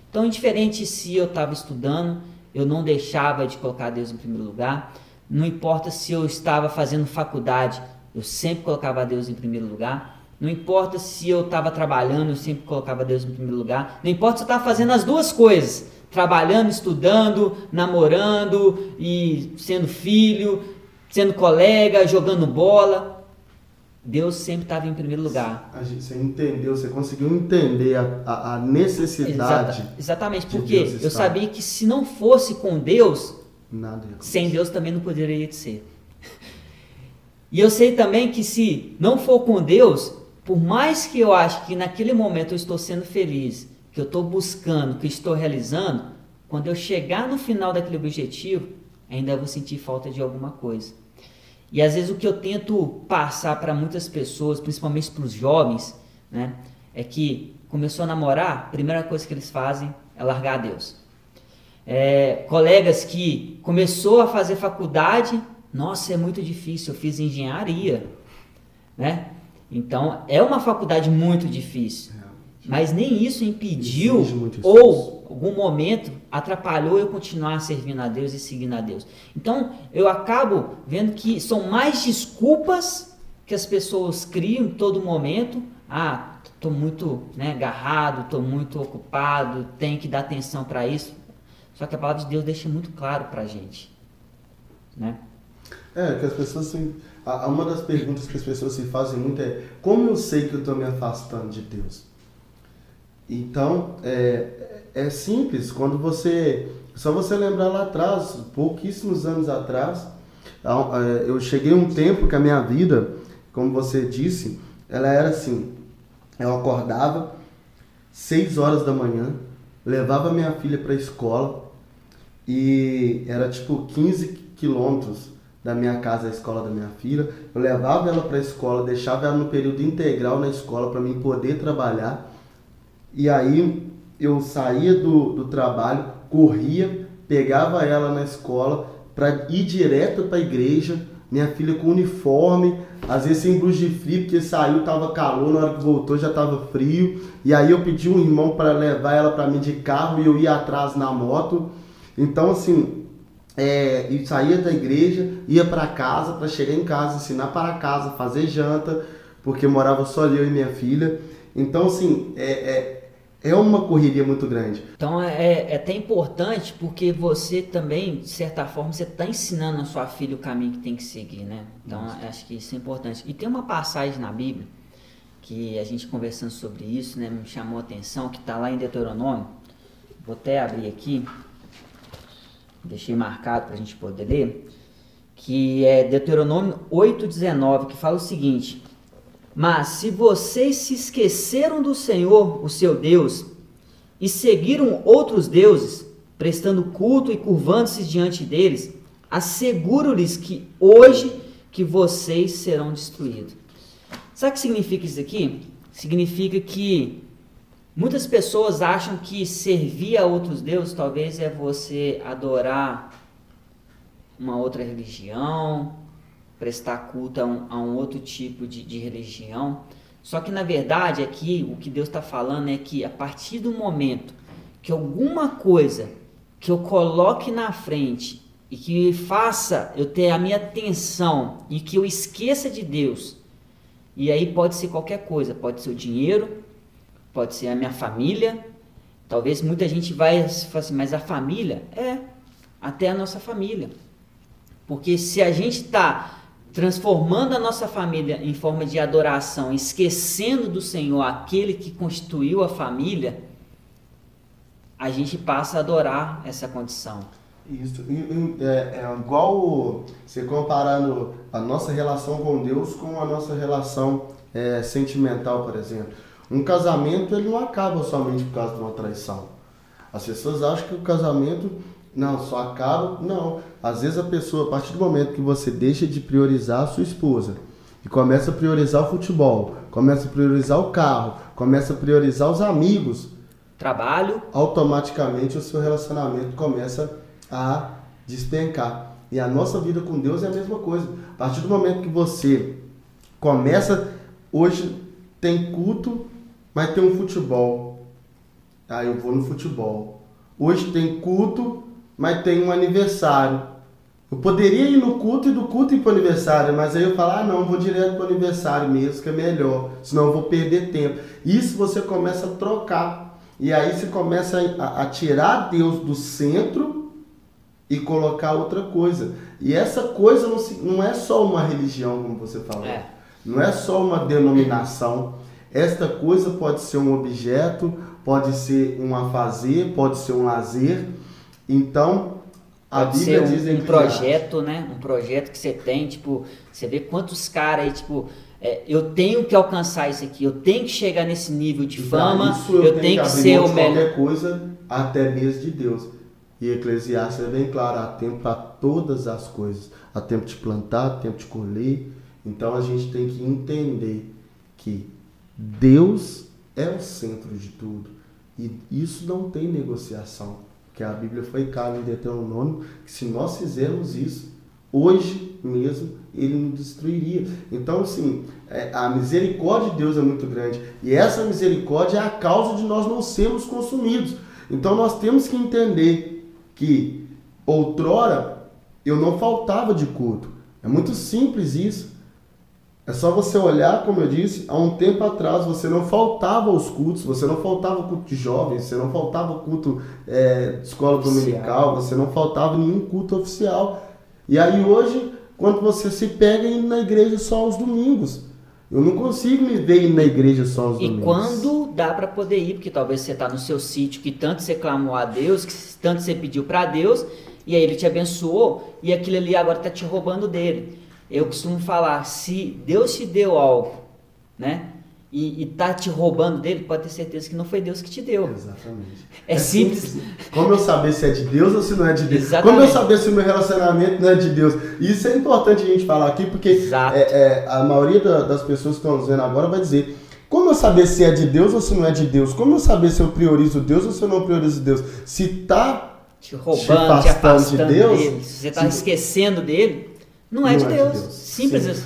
Então, indiferente se eu estava estudando, eu não deixava de colocar Deus em primeiro lugar. Não importa se eu estava fazendo faculdade, eu sempre colocava Deus em primeiro lugar. Não importa se eu estava trabalhando, eu sempre colocava Deus em primeiro lugar. Não importa se eu estava fazendo as duas coisas, trabalhando, estudando, namorando e sendo filho, sendo colega, jogando bola. Deus sempre estava em primeiro lugar. Você entendeu, você conseguiu entender a, a, a necessidade. Exata- exatamente, de porque Deus eu estar. sabia que se não fosse com Deus, Nada. sem Deus também não poderia ser. E eu sei também que se não for com Deus, por mais que eu ache que naquele momento eu estou sendo feliz, que eu estou buscando, que estou realizando, quando eu chegar no final daquele objetivo, ainda vou sentir falta de alguma coisa. E às vezes o que eu tento passar para muitas pessoas, principalmente para os jovens, né, é que começou a namorar, a primeira coisa que eles fazem é largar a Deus é, colegas que começou a fazer faculdade, nossa, é muito difícil, eu fiz engenharia, né? Então, é uma faculdade muito difícil, mas nem isso impediu ou algum momento atrapalhou eu continuar servindo a Deus e seguindo a Deus. Então, eu acabo vendo que são mais desculpas que as pessoas criam em todo momento. Ah, estou muito né, agarrado, estou muito ocupado, tenho que dar atenção para isso. Só que a palavra de Deus deixa muito claro para a gente. Né? É, que as pessoas se, uma das perguntas que as pessoas se fazem muito é como eu sei que eu estou me afastando de Deus? Então, é, é simples, quando você, só você lembrar lá atrás, pouquíssimos anos atrás, é, eu cheguei um tempo que a minha vida, como você disse, ela era assim, eu acordava 6 horas da manhã, levava minha filha para a escola e era tipo 15 quilômetros da minha casa à escola da minha filha. Eu levava ela para a escola, deixava ela no período integral na escola para mim poder trabalhar. E aí eu saía do, do trabalho, corria, pegava ela na escola para ir direto para a igreja. Minha filha com uniforme, às vezes sem blusa de frio, porque saiu, tava calor, na hora que voltou já tava frio. E aí eu pedi um irmão para levar ela para mim de carro e eu ia atrás na moto. Então, assim, é, e saía da igreja, ia para casa, para chegar em casa, ensinar para casa, fazer janta, porque morava só eu e minha filha. Então, assim, é, é, é uma correria muito grande. Então é, é até importante porque você também, de certa forma, você está ensinando a sua filha o caminho que tem que seguir, né? Então acho que isso é importante. E tem uma passagem na Bíblia que a gente conversando sobre isso, né, me chamou a atenção, que está lá em Deuteronômio. Vou até abrir aqui, deixei marcado para a gente poder ler, que é Deuteronômio 8,19, que fala o seguinte: Mas se vocês se esqueceram do Senhor, o seu Deus, e seguiram outros deuses, prestando culto e curvando-se diante deles, asseguro-lhes que hoje que vocês serão destruídos. Sabe o que significa isso aqui? Significa que Muitas pessoas acham que servir a outros deuses talvez é você adorar uma outra religião, prestar culto a um, a um outro tipo de, de religião. Só que na verdade aqui o que Deus está falando é que a partir do momento que alguma coisa que eu coloque na frente e que faça eu ter a minha atenção e que eu esqueça de Deus, e aí pode ser qualquer coisa, pode ser o dinheiro, pode ser a minha família. Talvez muita gente vai falar assim, mas a família? É, até a nossa família. Porque se a gente está transformando a nossa família em forma de adoração, esquecendo do Senhor, aquele que constituiu a família, a gente passa a adorar essa condição. Isso, é, é igual você comparando a nossa relação com Deus com a nossa relação é, sentimental, por exemplo. Um casamento ele não acaba somente por causa de uma traição. As pessoas acham que o casamento não só acaba, não. Às vezes a pessoa, a partir do momento que você deixa de priorizar a sua esposa e começa a priorizar o futebol, começa a priorizar o carro, começa a priorizar os amigos, trabalho, automaticamente o seu relacionamento começa a despencar. E a nossa vida com Deus é a mesma coisa. A partir do momento que você começa, hoje tem culto, mas tem um futebol. Ah, eu vou no futebol. Hoje tem culto, mas tem um aniversário. Eu poderia ir no culto e do culto ir para o aniversário, mas aí eu falo, ah não, vou direto para o aniversário mesmo, que é melhor, senão eu vou perder tempo. Isso você começa a trocar. E aí você começa a, a tirar Deus do centro e colocar outra coisa. E essa coisa não, se, não é só uma religião, como você falou. É. Não é só uma denominação. Esta coisa pode ser um objeto, pode ser um afazer, pode ser um lazer. Então, a pode Bíblia ser um, diz um projeto, né? Um projeto que você tem, tipo, você vê quantos caras aí, tipo, é, eu tenho que alcançar isso aqui, eu tenho que chegar nesse nível de fama, isso eu, eu tenho, tenho que, que ser o melhor. qualquer coisa, até mesmo de Deus. E Eclesiastes é bem claro, há tempo para todas as coisas. Há tempo de plantar, há tempo de colher. Então a gente tem que entender que Deus é o centro de tudo. E isso não tem negociação. Porque a Bíblia foi clara em Deuteronômio que se nós fizermos isso, hoje mesmo ele nos destruiria. Então, assim, é, a misericórdia de Deus é muito grande. E essa misericórdia é a causa de nós não sermos consumidos. Então, nós temos que entender que outrora eu não faltava de culto. É muito simples isso. É só você olhar, como eu disse, há um tempo atrás você não faltava aos cultos, você não faltava culto de jovens, você não faltava culto é, de escola oficial. dominical, você não faltava nenhum culto oficial. E aí hoje, quando você se pega indo na igreja só aos domingos, eu não consigo me ver indo na igreja só aos e domingos. E quando dá para poder ir, porque talvez você está no seu sítio que tanto você clamou a Deus, que tanto você pediu para Deus, e aí ele te abençoou, e aquilo ali agora está te roubando dele. Eu costumo falar, se Deus te deu algo, né? E, está te roubando dele, pode ter certeza que não foi Deus que te deu. Exatamente. É, é simples. simples. Como eu saber se é de Deus ou se não é de Deus? Exatamente. Como eu saber se o meu relacionamento não é de Deus? Isso é importante a gente falar aqui, porque é, é, a maioria da, das pessoas que estão nos vendo agora vai dizer: como eu saber se é de Deus ou se não é de Deus? Como eu saber se eu priorizo Deus ou se eu não priorizo Deus? Se está te roubando, te afastando, te de Deus, dele, se você está esquecendo dele, não é, não de, é Deus. de, Deus. Simples Sim. assim.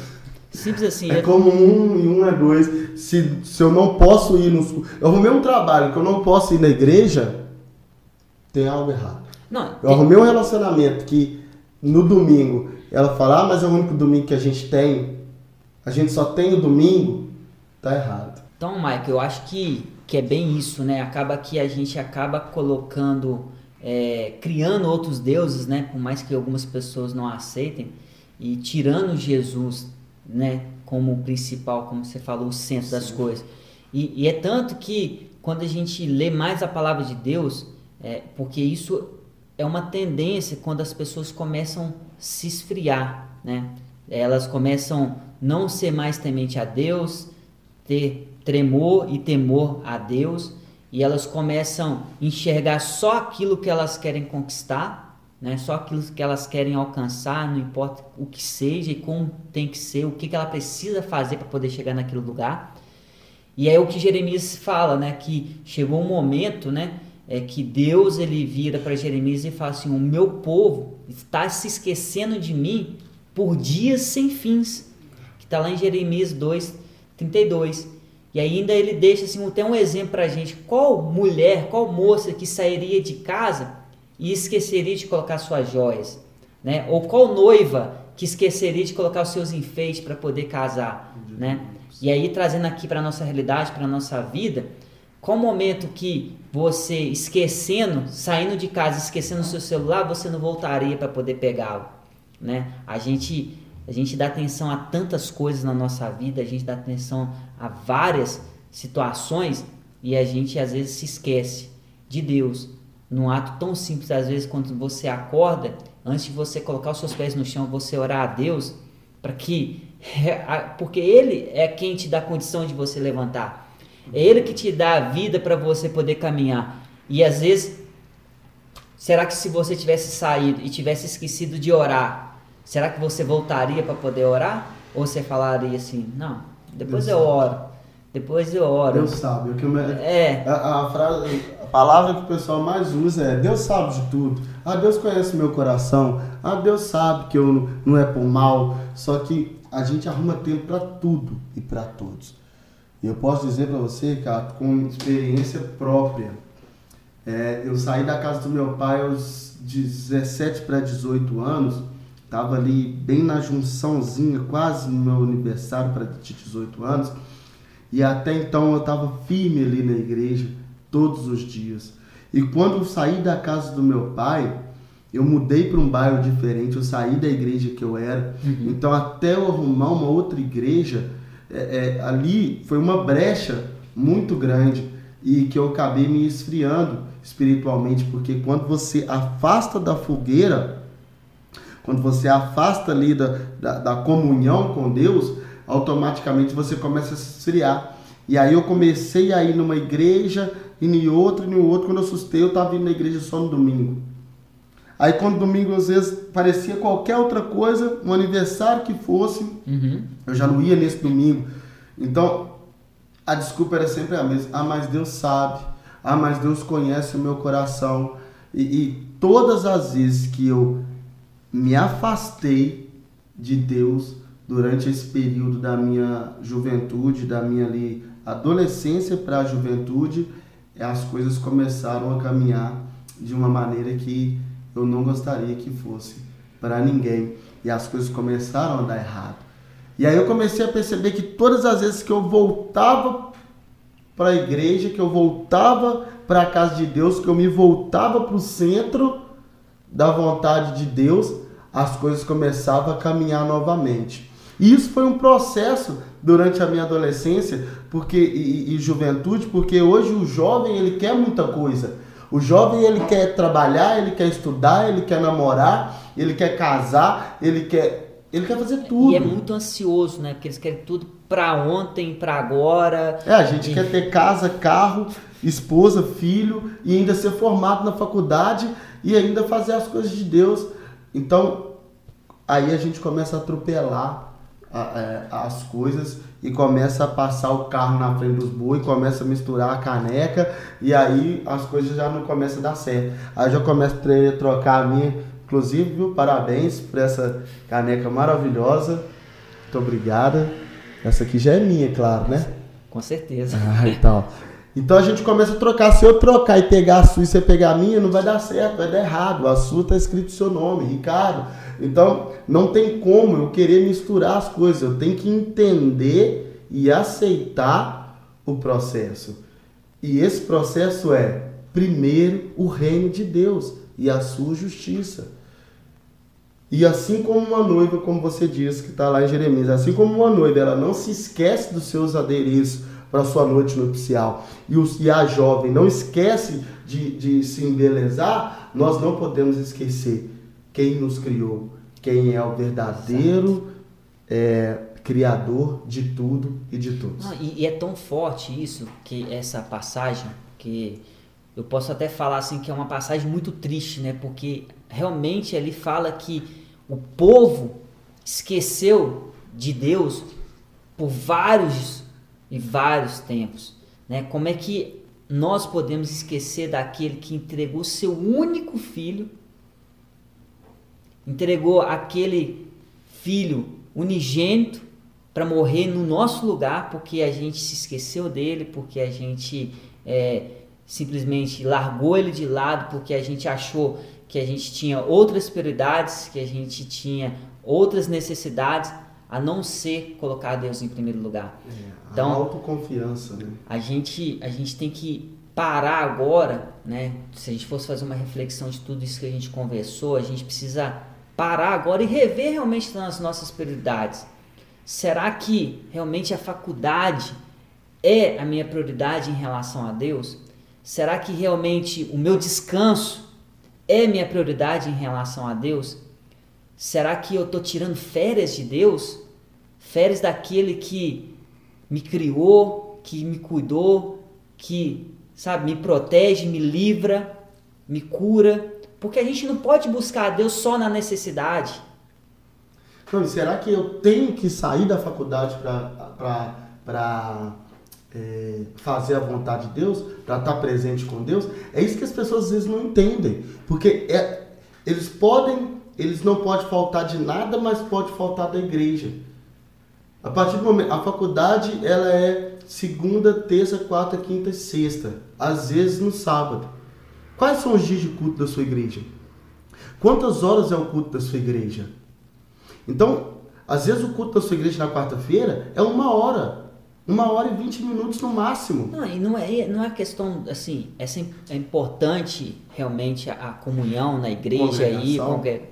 Simples assim. É, é como um e um é dois. Se, se eu não posso ir nos. Eu arrumei um trabalho que eu não posso ir na igreja, tem algo errado. Não, eu tem... arrumei um relacionamento que no domingo ela fala, ah, mas é o único domingo que a gente tem. A gente só tem o domingo, tá errado. Então, Mike, eu acho que, que é bem isso, né? Acaba que a gente acaba colocando, é, criando outros deuses, né? Por mais que algumas pessoas não aceitem, e tirando Jesus né, como principal, como você falou, o centro Sim. das coisas. E, e, é tanto que quando a gente lê mais a palavra de Deus, é, porque isso é uma tendência quando as pessoas começam a se esfriar, né? Elas começam não ser mais temente a Deus, ter tremor e temor a Deus, e elas começam a enxergar só aquilo que elas querem conquistar né? Só aquilo que elas querem alcançar, não importa o que seja e como tem que ser, o que, que ela precisa fazer para poder chegar naquele lugar. E é o que Jeremias fala, né? Que chegou um momento, né? É que Deus ele vira para Jeremias e fala assim: o meu povo está se esquecendo de mim por dias sem fins. Que está lá em Jeremias 2, 32. E ainda ele deixa assim, até um exemplo para a gente. Qual mulher, qual moça que sairia de casa e esqueceria de colocar suas joias? Né? Ou qual noiva que esqueceria de colocar os seus enfeites para poder casar? Né? E aí, trazendo aqui para a nossa realidade, para a nossa vida, qual momento que você esquecendo, saindo de casa, esquecendo o seu celular, você não voltaria para poder pegá-lo? Né? A gente a gente dá atenção a tantas coisas na nossa vida, a gente dá atenção a várias situações e a gente às vezes se esquece de Deus. Num ato tão simples, às vezes, quando você acorda, antes de você colocar os seus pés no chão, você orar a Deus, para que. Porque Ele é quem te dá condição de você levantar. É Ele que te dá a vida para você poder caminhar. E às vezes, será que se você tivesse saído e tivesse esquecido de orar, será que você voltaria para poder orar? Ou você falaria assim, não, depois Deus eu sabe. oro, depois eu oro. Deus sabe. O que me... é. A, a, frase, palavra que o pessoal mais usa é Deus sabe de tudo. Ah, Deus conhece meu coração. Ah, Deus sabe que eu não é por mal. Só que a gente arruma tempo para tudo e para todos. E eu posso dizer para você, cara, com experiência própria, é, eu saí da casa do meu pai aos 17 para 18 anos Tava ali bem na junçãozinha, quase no meu aniversário para 18 anos. E até então eu estava firme ali na igreja todos os dias. E quando eu saí da casa do meu pai, eu mudei para um bairro diferente, eu saí da igreja que eu era. Uhum. Então até eu arrumar uma outra igreja, é, é, ali foi uma brecha muito grande e que eu acabei me esfriando espiritualmente, porque quando você afasta da fogueira, quando você afasta ali da, da, da comunhão com Deus, automaticamente você começa a se esfriar. E aí eu comecei a ir numa igreja, e em outra, e em outra. Quando eu assustei, eu estava indo na igreja só no domingo. Aí quando domingo às vezes parecia qualquer outra coisa, um aniversário que fosse, uhum. eu já não ia nesse domingo. Então a desculpa era sempre a mesma. Ah, mas Deus sabe. Ah, mas Deus conhece o meu coração. E, e todas as vezes que eu me afastei de Deus durante esse período da minha juventude, da minha ali adolescência para a juventude, as coisas começaram a caminhar de uma maneira que eu não gostaria que fosse para ninguém. E as coisas começaram a dar errado. E aí eu comecei a perceber que todas as vezes que eu voltava para a igreja, que eu voltava para a casa de Deus, que eu me voltava para o centro da vontade de Deus, as coisas começavam a caminhar novamente. E isso foi um processo durante a minha adolescência porque, e, e, juventude, porque hoje o jovem ele quer muita coisa. O jovem ele quer trabalhar, ele quer estudar, ele quer namorar, ele quer casar, ele quer, ele quer fazer tudo. E é muito ansioso, né? Porque eles querem tudo para ontem, para agora. É, a gente e... quer ter casa, carro, esposa, filho e ainda ser formado na faculdade e ainda fazer as coisas de Deus. Então, aí a gente começa a atropelar as coisas e começa a passar o carro na frente dos bois, começa a misturar a caneca e aí as coisas já não começam a dar certo. Aí já começo a trocar a minha, inclusive, viu? Parabéns por essa caneca maravilhosa. Muito obrigada. Essa aqui já é minha, claro, né? Com certeza. Ah, então. Então a gente começa a trocar. Se eu trocar e pegar a sua e você pegar a minha, não vai dar certo, vai dar errado. A sua está escrito seu nome, Ricardo. Então não tem como eu querer misturar as coisas. Eu tenho que entender e aceitar o processo. E esse processo é, primeiro, o reino de Deus e a sua justiça. E assim como uma noiva, como você disse, que está lá em Jeremias, assim como uma noiva, ela não se esquece dos seus adereços, para sua noite nupcial e, os, e a jovem não esquece de, de se embelezar, nós não podemos esquecer quem nos criou, quem é o verdadeiro é, criador de tudo e de todos. Ah, e, e, é tão forte isso que essa passagem que eu posso até falar assim que é uma passagem muito triste, né? Porque realmente ele fala que o povo esqueceu de Deus por vários e vários tempos. Né? Como é que nós podemos esquecer daquele que entregou seu único filho, entregou aquele filho unigênito para morrer no nosso lugar porque a gente se esqueceu dele, porque a gente é, simplesmente largou ele de lado, porque a gente achou que a gente tinha outras prioridades, que a gente tinha outras necessidades, a não ser colocar Deus em primeiro lugar. É, então, autoconfiança, né? A gente, a gente tem que parar agora, né? Se a gente fosse fazer uma reflexão de tudo isso que a gente conversou, a gente precisa parar agora e rever realmente as nossas prioridades. Será que realmente a faculdade é a minha prioridade em relação a Deus? Será que realmente o meu descanso é minha prioridade em relação a Deus? Será que eu estou tirando férias de Deus? Férias daquele que me criou, que me cuidou, que, sabe, me protege, me livra, me cura. Porque a gente não pode buscar a Deus só na necessidade. Não, será que eu tenho que sair da faculdade para é, fazer a vontade de Deus, para estar presente com Deus? É isso que as pessoas às vezes não entendem. Porque é, eles podem, eles não podem faltar de nada, mas pode faltar da igreja. A partir do momento, a faculdade ela é segunda, terça, quarta, quinta e sexta, às vezes no sábado. Quais são os dias de culto da sua igreja? Quantas horas é o culto da sua igreja? Então, às vezes o culto da sua igreja na quarta-feira é uma hora. Uma hora e vinte minutos no máximo. Não, e não é, não é questão, assim, é, é importante realmente a, a comunhão na igreja e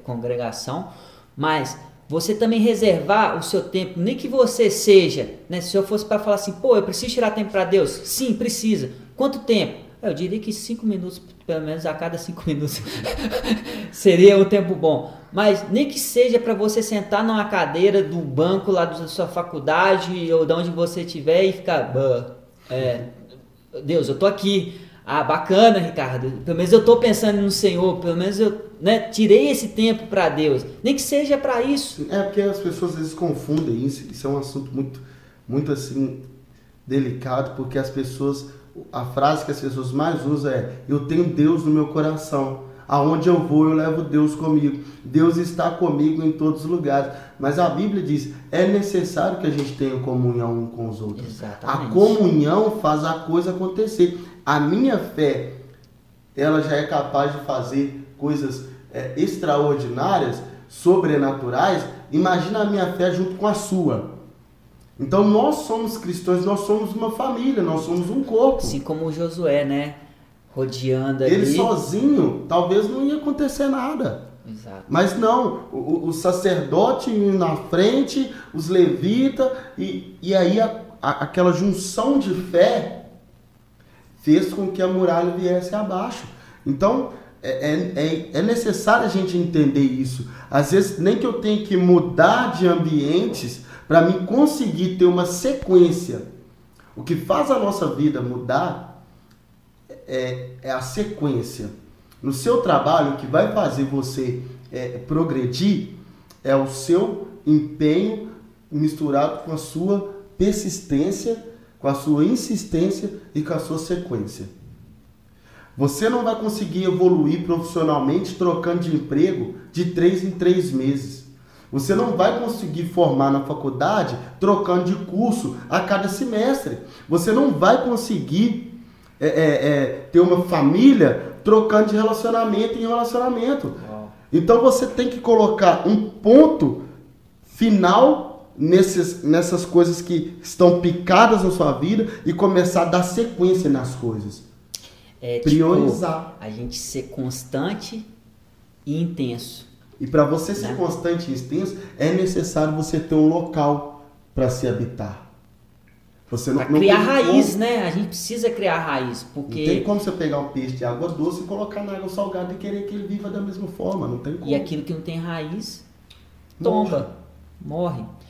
congregação, mas você também reservar o seu tempo, nem que você seja, né, se eu fosse para falar assim, pô, eu preciso tirar tempo para Deus. Sim, precisa. Quanto tempo? Eu diria que cinco minutos, pelo menos a cada cinco [laughs] minutos, seria o tempo bom. Mas nem que seja para você sentar numa cadeira do banco lá da sua faculdade ou de onde você estiver e ficar, é, Deus, eu tô aqui. Ah, bacana, Ricardo. Pelo menos eu estou pensando no Senhor. Pelo menos eu né, tirei esse tempo para Deus. Nem que seja para isso. É porque as pessoas às vezes confundem isso. Isso é um assunto muito, muito assim delicado, porque as pessoas a frase que as pessoas mais usam é: Eu tenho Deus no meu coração. Aonde eu vou, eu levo Deus comigo. Deus está comigo em todos os lugares. Mas a Bíblia diz: é necessário que a gente tenha comunhão com os outros. Exatamente. A comunhão faz a coisa acontecer. A minha fé, ela já é capaz de fazer coisas é, extraordinárias, sobrenaturais. Imagina a minha fé junto com a sua. Então nós somos cristãos, nós somos uma família, nós somos um corpo. Assim como o Josué, né? Rodeando ali. Ele sozinho, talvez não ia acontecer nada. Exato. Mas não, o, o sacerdote na frente, os levitas, e, e aí a, a, aquela junção de fé fez com que a muralha viesse abaixo. Então, é, é, é necessário a gente entender isso. Às vezes, nem que eu tenha que mudar de ambientes para mim conseguir ter uma sequência. O que faz a nossa vida mudar é, é a sequência. No seu trabalho, o que vai fazer você é, progredir é o seu empenho misturado com a sua persistência, com a sua insistência e com a sua sequência. Você não vai conseguir evoluir profissionalmente trocando de emprego de três em três meses. Você não vai conseguir formar na faculdade trocando de curso a cada semestre. Você não vai conseguir é, é, é, ter uma família trocando de relacionamento em relacionamento. Então você tem que colocar um ponto final nesses, nessas coisas que estão picadas na sua vida e começar a dar sequência nas coisas. É, tipo, Priorizar. Tipo, a gente ser constante e intenso. E para você ser né? constante e extenso, é necessário você ter um local para se habitar. Você não, criar raiz, como... né? A gente precisa criar raiz, porque... Não tem como você pegar um peixe de água doce e colocar na água salgada e querer que ele viva da mesma forma, não tem como. E aquilo que não tem raiz, tomba, morre. morre.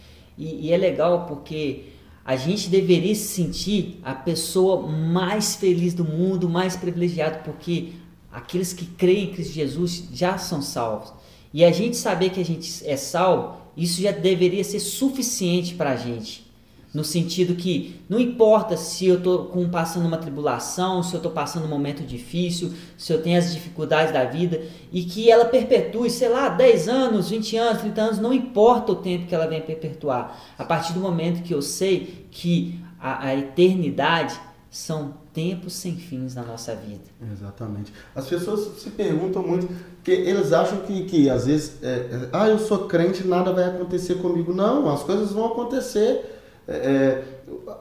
E, e é legal porque a gente deveria se sentir a pessoa mais feliz do mundo, mais privilegiado, porque aqueles que creem em Cristo Jesus já são salvos. E a gente saber que a gente é salvo, isso já deveria ser suficiente para a gente. No sentido que não importa se eu estou passando uma tribulação, se eu estou passando um momento difícil, se eu tenho as dificuldades da vida, e que ela perpetue, sei lá, 10 anos, 20 anos, 30 anos, não importa o tempo que ela venha perpetuar. A partir do momento que eu sei que a, a eternidade são tempos sem fins na nossa vida. Exatamente. As pessoas se perguntam muito, porque eles acham que, que às vezes, é, é, ah, eu sou crente, nada vai acontecer comigo. Não, as coisas vão acontecer. É, é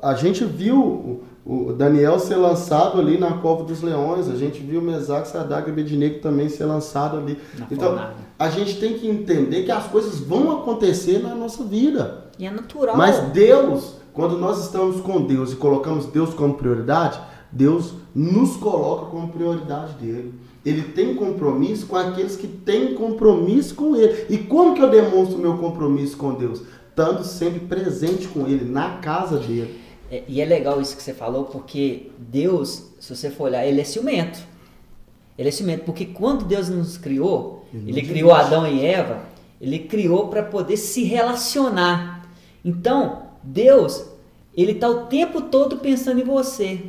a gente viu o Daniel ser lançado ali na Cova dos Leões, a gente viu o Mesaque, Sadak e Abednego também ser lançado ali. Na então, fornada. a gente tem que entender que as coisas vão acontecer na nossa vida. E é natural. Mas Deus, quando nós estamos com Deus e colocamos Deus como prioridade, Deus nos coloca como prioridade dele. Ele tem compromisso com aqueles que têm compromisso com ele. E como que eu demonstro meu compromisso com Deus? Estando sempre presente com ele, na casa dele. É, e é legal isso que você falou, porque Deus, se você for olhar, ele é ciumento. Ele é ciumento, porque quando Deus nos criou, ele, ele criou Adão e Eva, ele criou para poder se relacionar. Então, Deus, ele está o tempo todo pensando em você.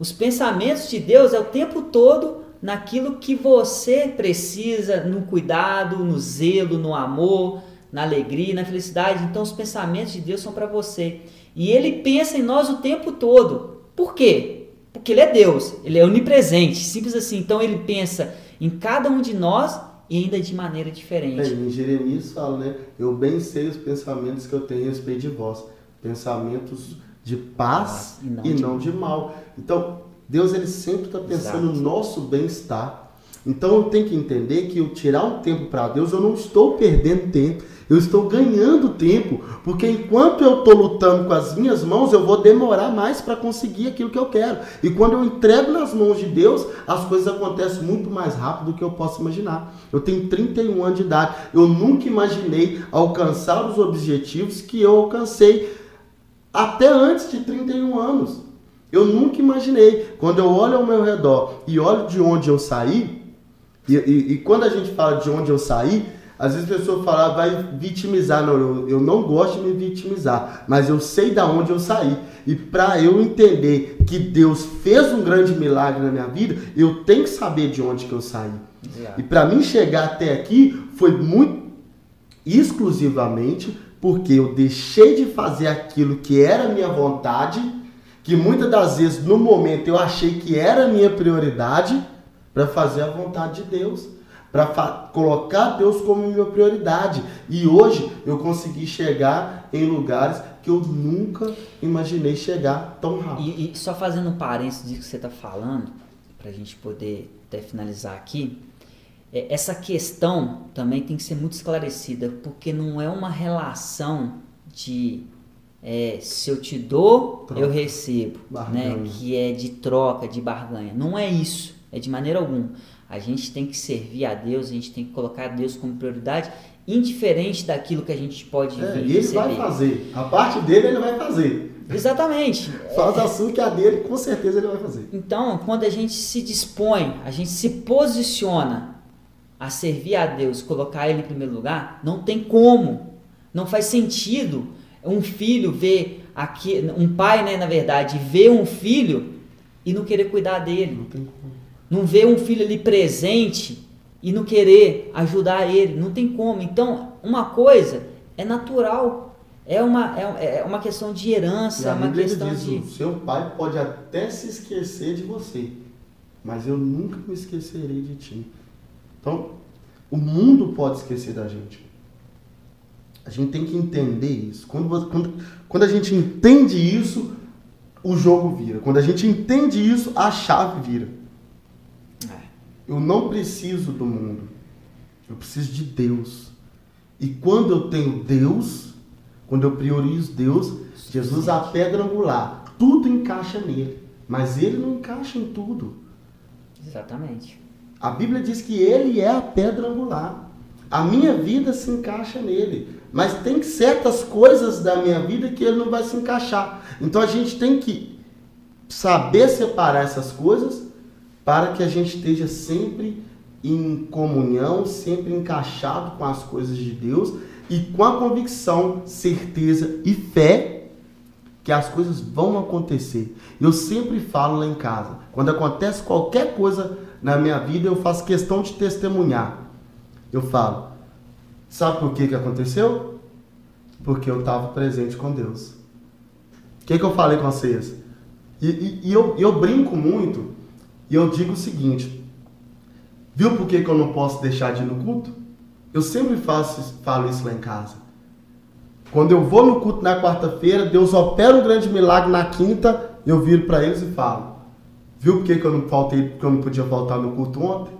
Os pensamentos de Deus é o tempo todo naquilo que você precisa, no cuidado, no zelo, no amor, na alegria, na felicidade. Então, os pensamentos de Deus são para você. E ele pensa em nós o tempo todo. Por quê? Porque ele é Deus, ele é onipresente, simples assim. Então, ele pensa em cada um de nós e ainda de maneira diferente. É, em Jeremias fala, né? Eu bem sei os pensamentos que eu tenho a respeito de vós. Pensamentos de paz, e não, e de, não de mal. Então, Deus ele sempre está pensando Exato. no nosso bem-estar. Então eu tenho que entender que eu tirar um tempo para Deus, eu não estou perdendo tempo, eu estou ganhando tempo, porque enquanto eu estou lutando com as minhas mãos, eu vou demorar mais para conseguir aquilo que eu quero. E quando eu entrego nas mãos de Deus, as coisas acontecem muito mais rápido do que eu posso imaginar. Eu tenho 31 anos de idade, eu nunca imaginei alcançar os objetivos que eu alcancei até antes de 31 anos. Eu nunca imaginei. Quando eu olho ao meu redor e olho de onde eu saí, e, e, e quando a gente fala de onde eu saí, às vezes a pessoa fala, vai vitimizar. Não, eu, eu não gosto de me vitimizar, mas eu sei da onde eu saí. E para eu entender que Deus fez um grande milagre na minha vida, eu tenho que saber de onde que eu saí. E para mim chegar até aqui foi muito exclusivamente porque eu deixei de fazer aquilo que era minha vontade, que muitas das vezes no momento eu achei que era minha prioridade, para fazer a vontade de Deus, para colocar Deus como minha prioridade. E hoje eu consegui chegar em lugares que eu nunca imaginei chegar tão rápido. E, e só fazendo um parênteses disso que você está falando, para a gente poder até finalizar aqui, é, essa questão também tem que ser muito esclarecida, porque não é uma relação de é, se eu te dou, troca. eu recebo, né? que é de troca, de barganha. Não é isso, é de maneira alguma. A gente tem que servir a Deus, a gente tem que colocar Deus como prioridade, indiferente daquilo que a gente pode é, vir e ele receber. vai fazer. A parte dele ele vai fazer. Exatamente. Faz a sua que a dele, com certeza ele vai fazer. Então, quando a gente se dispõe, a gente se posiciona a servir a Deus, colocar Ele em primeiro lugar, não tem como. Não faz sentido um filho ver aqui, um pai, né, na verdade, ver um filho e não querer cuidar dele. Não, tem como. Não ver um filho ali presente e não querer ajudar ele. Não tem como. Então, uma coisa é natural. É uma, é, é uma questão de herança, é uma questão diz, de. O seu pai pode até se esquecer de você, mas eu nunca me esquecerei de ti. Então, o mundo pode esquecer da gente. A gente tem que entender isso. Quando, quando, quando a gente entende isso, o jogo vira. Quando a gente entende isso, a chave vira. Eu não preciso do mundo. Eu preciso de Deus. E quando eu tenho Deus, quando eu priorizo Deus, Jesus é a pedra angular. Tudo encaixa nele. Mas ele não encaixa em tudo. Exatamente. A Bíblia diz que ele é a pedra angular. A minha vida se encaixa nele. Mas tem certas coisas da minha vida que ele não vai se encaixar. Então a gente tem que saber separar essas coisas para que a gente esteja sempre em comunhão, sempre encaixado com as coisas de Deus e com a convicção, certeza e fé que as coisas vão acontecer. Eu sempre falo lá em casa, quando acontece qualquer coisa na minha vida, eu faço questão de testemunhar. Eu falo, sabe por que, que aconteceu? Porque eu estava presente com Deus. O que, que eu falei com vocês? E, e, e eu, eu brinco muito e eu digo o seguinte: viu por que, que eu não posso deixar de ir no culto? Eu sempre faço, falo isso lá em casa. Quando eu vou no culto na quarta-feira, Deus opera um grande milagre na quinta, eu viro para eles e falo: Viu por que, que eu não faltei, porque eu não podia faltar no culto ontem?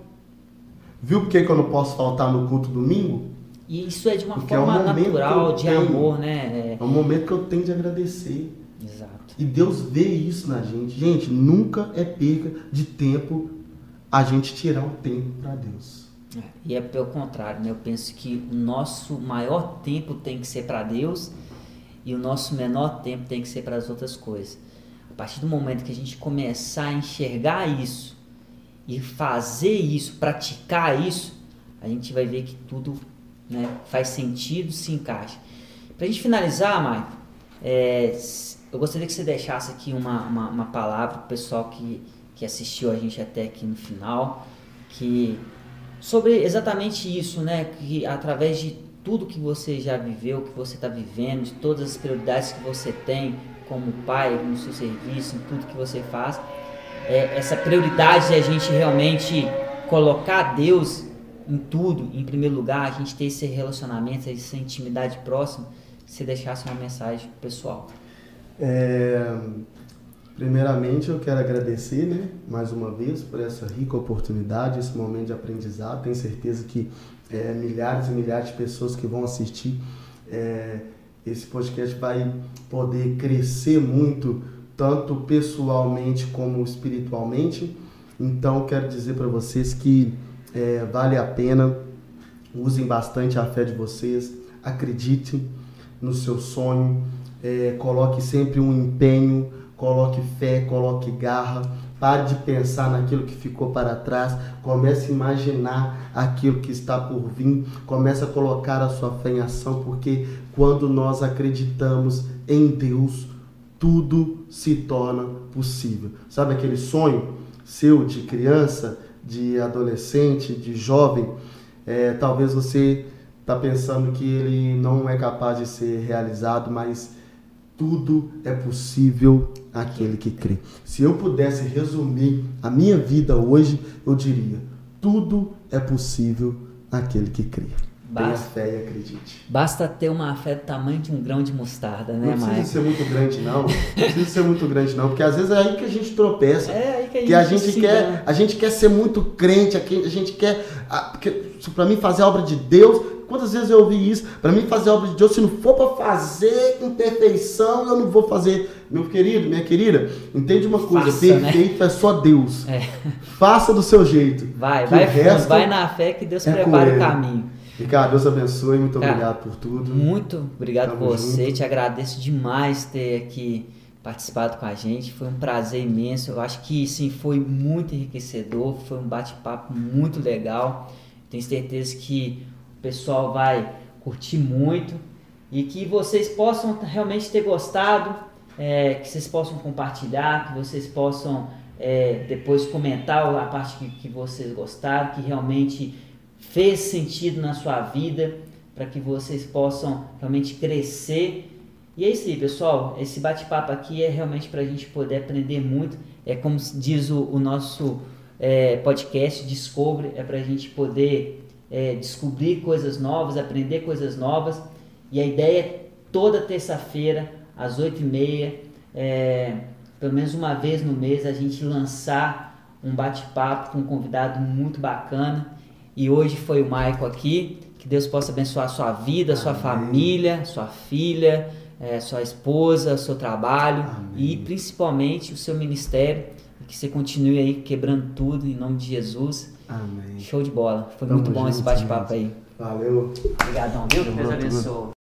Viu por que, que eu não posso faltar no culto domingo? E isso é de uma porque forma é um natural, de amor, né? É um momento que eu tenho de agradecer. Exato. E Deus vê isso na gente. Gente, nunca é perca de tempo a gente tirar um tempo para Deus. É, e é pelo contrário, né? Eu penso que o nosso maior tempo tem que ser para Deus e o nosso menor tempo tem que ser para as outras coisas. A partir do momento que a gente começar a enxergar isso e fazer isso, praticar isso, a gente vai ver que tudo né, faz sentido, se encaixa. Para a gente finalizar, Maicon, é, eu gostaria que você deixasse aqui uma, uma, uma palavra para o pessoal que, que assistiu a gente até aqui no final, que sobre exatamente isso, né? Que através de tudo que você já viveu, que você está vivendo, de todas as prioridades que você tem como pai, no seu serviço, em tudo que você faz, é, essa prioridade de a gente realmente colocar Deus em tudo, em primeiro lugar, a gente ter esse relacionamento, essa intimidade próxima, se deixasse uma mensagem pessoal. É, primeiramente, eu quero agradecer, né, mais uma vez, por essa rica oportunidade, esse momento de aprendizado. Tenho certeza que é, milhares e milhares de pessoas que vão assistir é, esse podcast vai poder crescer muito, tanto pessoalmente como espiritualmente. Então, quero dizer para vocês que é, vale a pena, usem bastante a fé de vocês, acreditem no seu sonho é, coloque sempre um empenho, coloque fé, coloque garra. Pare de pensar naquilo que ficou para trás. Comece a imaginar aquilo que está por vir. Comece a colocar a sua fé em ação, porque quando nós acreditamos em Deus, tudo se torna possível. Sabe aquele sonho seu de criança, de adolescente, de jovem? É, talvez você está pensando que ele não é capaz de ser realizado, mas tudo é possível aquele que crê. Se eu pudesse resumir a minha vida hoje, eu diria: tudo é possível aquele que crê. Basta, Tenha fé e acredite. Basta ter uma fé do tamanho de um grão de mostarda, né, Não precisa ser muito grande, não. Não precisa ser muito grande, não. Porque às vezes é aí que a gente tropeça. É aí que a gente, que a gente quer, A gente quer ser muito crente, a gente quer. Para mim, fazer a obra de Deus, Quantas vezes eu ouvi isso? Para mim fazer a obra de Deus, se não for para fazer com perfeição, eu não vou fazer. Meu querido, minha querida, entende uma coisa, Faça, né? perfeito né? é só Deus. É. Faça do seu jeito. Vai, vai, vai na fé que Deus é prepara o caminho. Ricardo, Deus abençoe, muito Cara, obrigado por tudo. Muito obrigado Tamo por você, junto. te agradeço demais ter aqui participado com a gente, foi um prazer imenso. Eu acho que sim, foi muito enriquecedor, foi um bate-papo muito legal. Tenho certeza que o pessoal vai curtir muito e que vocês possam realmente ter gostado, é, que vocês possam compartilhar, que vocês possam é, depois comentar a parte que, que vocês gostaram, que realmente fez sentido na sua vida, para que vocês possam realmente crescer. E é isso aí, pessoal. Esse bate-papo aqui é realmente para a gente poder aprender muito. É como diz o, o nosso é, podcast Descobre, é para a gente poder é, descobrir coisas novas, aprender coisas novas. E a ideia é toda terça-feira, às 8h30, é, pelo menos uma vez no mês, a gente lançar um bate-papo com um convidado muito bacana. E hoje foi o Maico aqui. Que Deus possa abençoar a sua vida, a sua Amém. família, sua filha, é, sua esposa, seu trabalho Amém. e principalmente o seu ministério. Que você continue aí quebrando tudo em nome de Jesus. Amém. Show de bola. Foi Tamo muito bom esse bate-papo aí. Valeu. Obrigadão, viu? Deus abençoe.